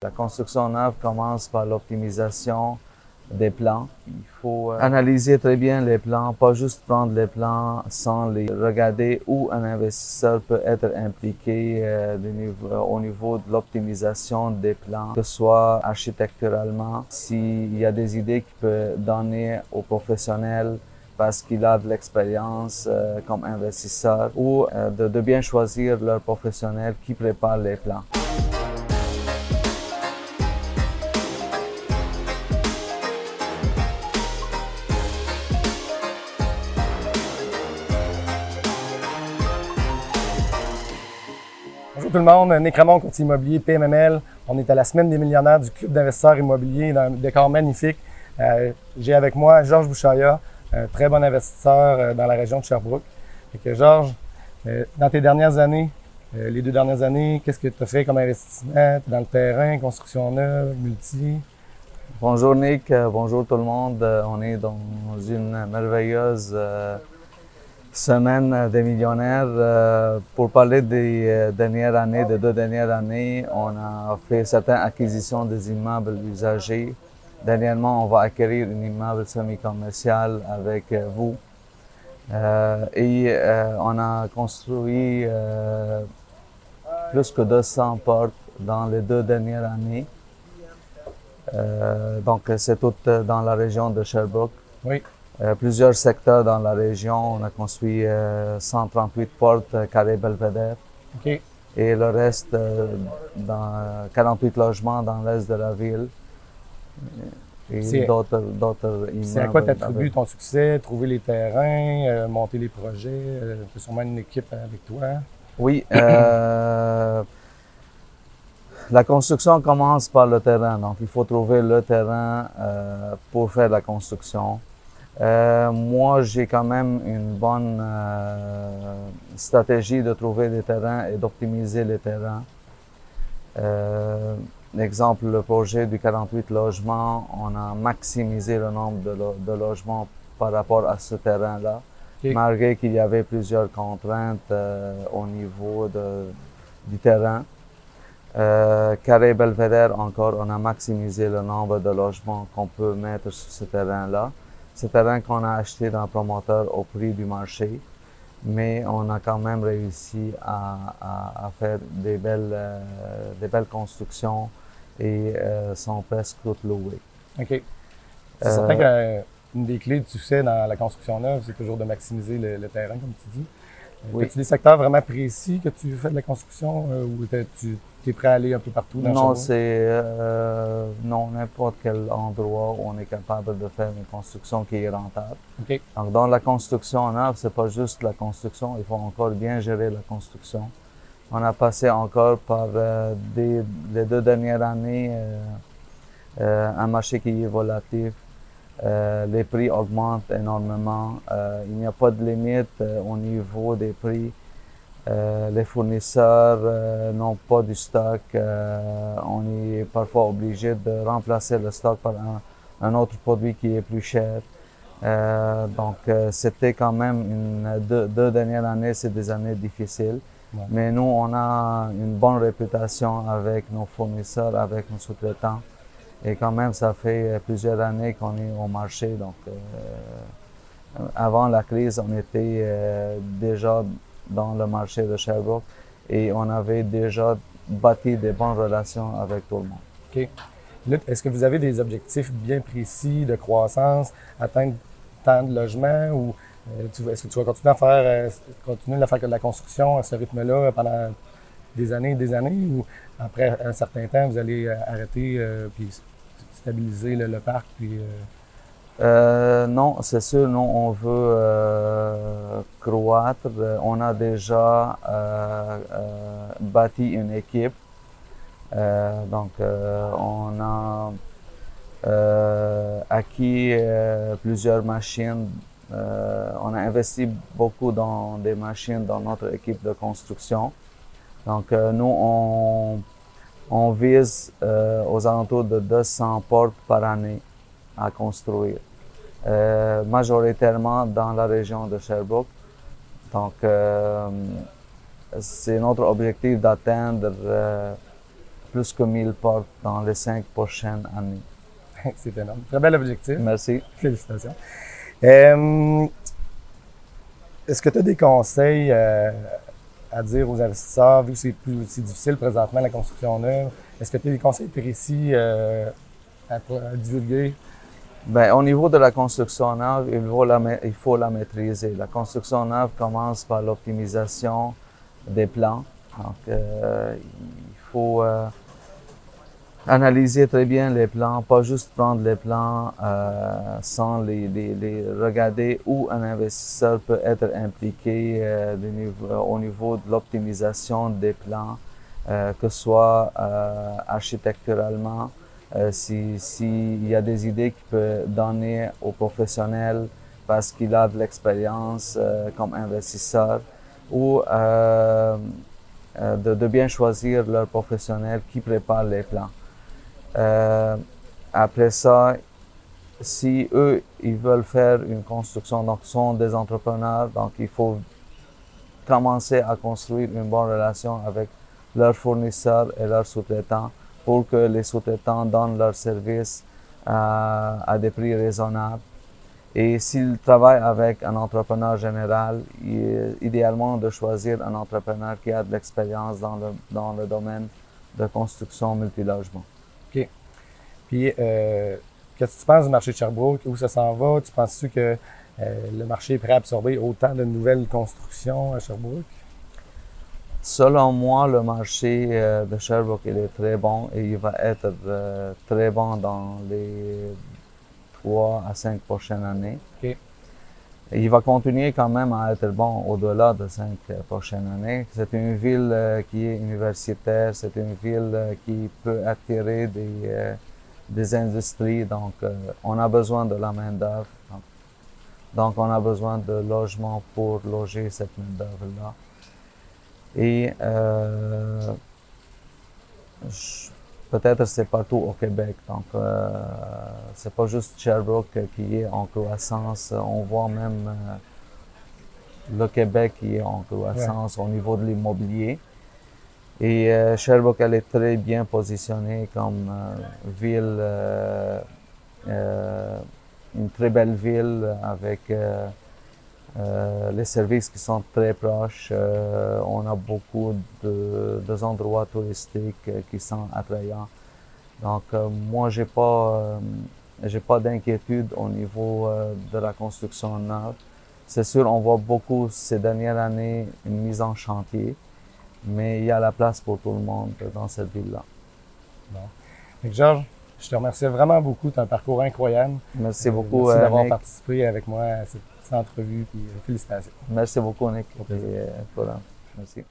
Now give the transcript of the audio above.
La construction neuve commence par l'optimisation des plans. Il faut euh, analyser très bien les plans, pas juste prendre les plans sans les regarder où un investisseur peut être impliqué euh, au niveau de l'optimisation des plans, que ce soit architecturalement, s'il y a des idées qu'il peut donner aux professionnels parce qu'il a de l'expérience euh, comme investisseur ou de, de bien choisir leur professionnel qui prépare les plans. Bonjour tout le monde, Nick Ramon, courtier immobilier PMML. On est à la semaine des millionnaires du Club d'investisseurs immobiliers dans un décor magnifique. Euh, J'ai avec moi Georges Bouchaya, un très bon investisseur euh, dans la région de Sherbrooke. Georges, euh, dans tes dernières années, euh, les deux dernières années, qu'est-ce que tu as fait comme investissement? Dans le terrain, construction neuve, multi? Bonjour Nick, euh, bonjour tout le monde. On est dans une merveilleuse semaine des millionnaires. Euh, pour parler des euh, dernières années, des deux dernières années, on a fait certaines acquisitions des immeubles usagés. Dernièrement, on va acquérir un immeuble semi-commercial avec euh, vous. et on a construit plus que 200 portes dans les deux dernières années. donc, c'est tout dans la région de Sherbrooke. Oui. Euh, plusieurs secteurs dans la région. On a construit euh, 138 portes euh, carré Belvedere. OK. Et le reste, euh, dans 48 logements dans l'est de la ville. Et d'autres, d'autres immeubles. C'est à quoi tu attribues ton succès? Trouver les terrains, monter les projets? tu as sûrement une équipe avec toi. Oui. La construction commence par le terrain, donc il faut trouver le terrain pour faire la construction. Euh, moi, j'ai quand même une bonne euh, stratégie de trouver des terrains et d'optimiser les terrains. Euh, exemple, le projet du 48 logements, on a maximisé le nombre de, lo de logements par rapport à ce terrain-là, malgré qu'il y avait plusieurs contraintes euh, au niveau de, du terrain. Euh, Carré Belvedere, encore, on a maximisé le nombre de logements qu'on peut mettre sur ce terrain-là. C'est un terrain qu'on a acheté d'un promoteur au prix du marché, mais on a quand même réussi à, à, à faire des belles, euh, des belles constructions et euh, sont presque toutes louées. OK. C'est certain qu'une des clés du succès dans la construction neuve, c'est toujours de maximiser le, le, terrain, comme tu dis. Oui. As-tu des secteurs vraiment précis que tu fais de la construction euh, ou tu es prêt à aller un peu partout dans Non, c'est euh, non n'importe quel endroit où on est capable de faire une construction qui est rentable. Okay. Donc dans la construction neuve, c'est pas juste la construction, il faut encore bien gérer la construction. On a passé encore par euh, des, les deux dernières années euh, euh, un marché qui est volatile. Euh, les prix augmentent énormément. Euh, il n'y a pas de limite euh, au niveau des prix. les fournisseurs n'ont pas du stock. on est parfois obligé de remplacer le stock par un, un autre produit qui est plus cher. donc, c'était quand même une, deux, deux dernières années, c'est des années difficiles. Ouais. Mais nous, on a une bonne réputation avec nos fournisseurs, avec nos sous-traitants. Et quand même, ça fait plusieurs années qu'on est au marché. Donc, euh, avant la crise, on était euh, déjà dans le marché de Sherbrooke et on avait déjà bâti des bonnes relations avec tout le monde. OK. Est-ce que vous avez des objectifs bien précis de croissance, atteindre tant de logements ou euh, est-ce que tu vas continuer à faire, euh, continuer à faire de la construction à ce rythme-là pendant des années et des années ou après un certain temps, vous allez arrêter euh, puis stabiliser le, parc puis euh, non, c'est sûr, nous, on veut euh, croître. On a déjà euh, bâti une équipe. donc, on a acquis plusieurs machines. on a investi beaucoup dans des machines dans notre équipe de construction. Donc, nous, on, on vise aux alentours de 200 portes par année à construire. Euh, majoritairement dans la région de Sherbrooke. Donc, euh, c'est notre objectif d'atteindre euh, plus que 1000 portes dans les cinq prochaines années. C'est énorme. Très bel objectif. Merci. Félicitations. Euh, Est-ce que tu as des conseils euh, à dire aux investisseurs, vu que c'est plus c'est difficile présentement la construction neuve? Est-ce que tu as des conseils précis euh, à, à divulguer? Ben, au niveau de la construction neuve, il faut la, il faut la maîtriser. La construction neuve commence par l'optimisation des plans. Donc, euh, il faut euh, analyser très bien les plans, pas juste prendre les plans euh, sans les, les- les regarder où un investisseur peut être impliqué euh, au niveau de l'optimisation des plans, euh, que ce soit euh, architecturalement, euh, si s'il y a des idées qu'il peut donner aux professionnels parce qu'il a de l'expérience euh, comme investisseur ou de, de bien choisir leur professionnel qui prépare les plans. Euh, après ça, si eux, ils veulent faire une construction, donc sont des entrepreneurs, donc il faut commencer à construire une bonne relation avec leurs fournisseurs et leurs sous-traitants pour que les sous-traitants donnent leurs services à, à des prix raisonnables. Et s'ils travaillent avec un entrepreneur général, idéalement de choisir un entrepreneur qui a de l'expérience dans le, dans le domaine de construction multilogement. Puis, euh, qu'est-ce que tu penses du marché de Sherbrooke? Où ça s'en va? Tu penses-tu que euh, le marché est prêt à absorber autant de nouvelles constructions à Sherbrooke? Selon moi, le marché euh, de Sherbrooke il est très bon et il va être très bon dans les trois à cinq prochaines années. Et il va continuer quand même à être bon au-delà de cinq prochaines années. C'est une ville qui est universitaire, c'est une ville qui peut attirer des, des industries, donc euh, on a besoin de la main-d'œuvre. Donc, donc on a besoin de logements pour loger cette main-d'œuvre-là. Et euh, peut-être c'est partout au Québec. Donc euh, c'est pas juste Sherbrooke qui est en croissance. On voit même euh, le Québec qui est en croissance au niveau de l'immobilier. Et euh, Sherbrooke, elle est très bien positionnée comme euh, ville, euh, euh, une très belle ville avec euh, euh, les services qui sont très proches. On a beaucoup de, de endroits touristiques qui sont attrayants. Donc, moi, j'ai pas, j'ai pas d'inquiétude au niveau de la construction neuve. C'est sûr, on voit beaucoup ces dernières années une mise en chantier, mais il y a la place pour tout le monde dans cette ville-là. Que Georges, je te remercie vraiment beaucoup. Tu as un parcours incroyable. Merci Euh, beaucoup, Merci d'avoir Nick. participé avec moi à cette, entrevue. Puis, euh, félicitations. Merci beaucoup, Nick. Au plaisir. Et, euh, voilà. Merci.